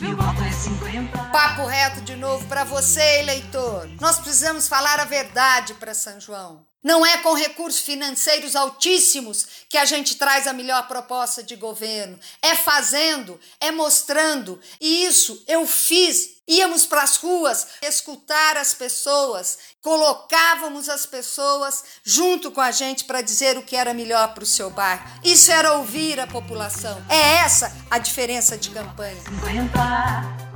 meu voto é 50. Papo reto de novo para você, eleitor. Nós precisamos falar a verdade para São João. Não é com recursos financeiros altíssimos que a gente traz a melhor proposta de governo. É fazendo, é mostrando. E isso eu fiz. Íamos para as ruas escutar as pessoas, colocávamos as pessoas junto com a gente para dizer o que era melhor para o seu bairro. Isso era ouvir a população. É essa a diferença de campanha. 50.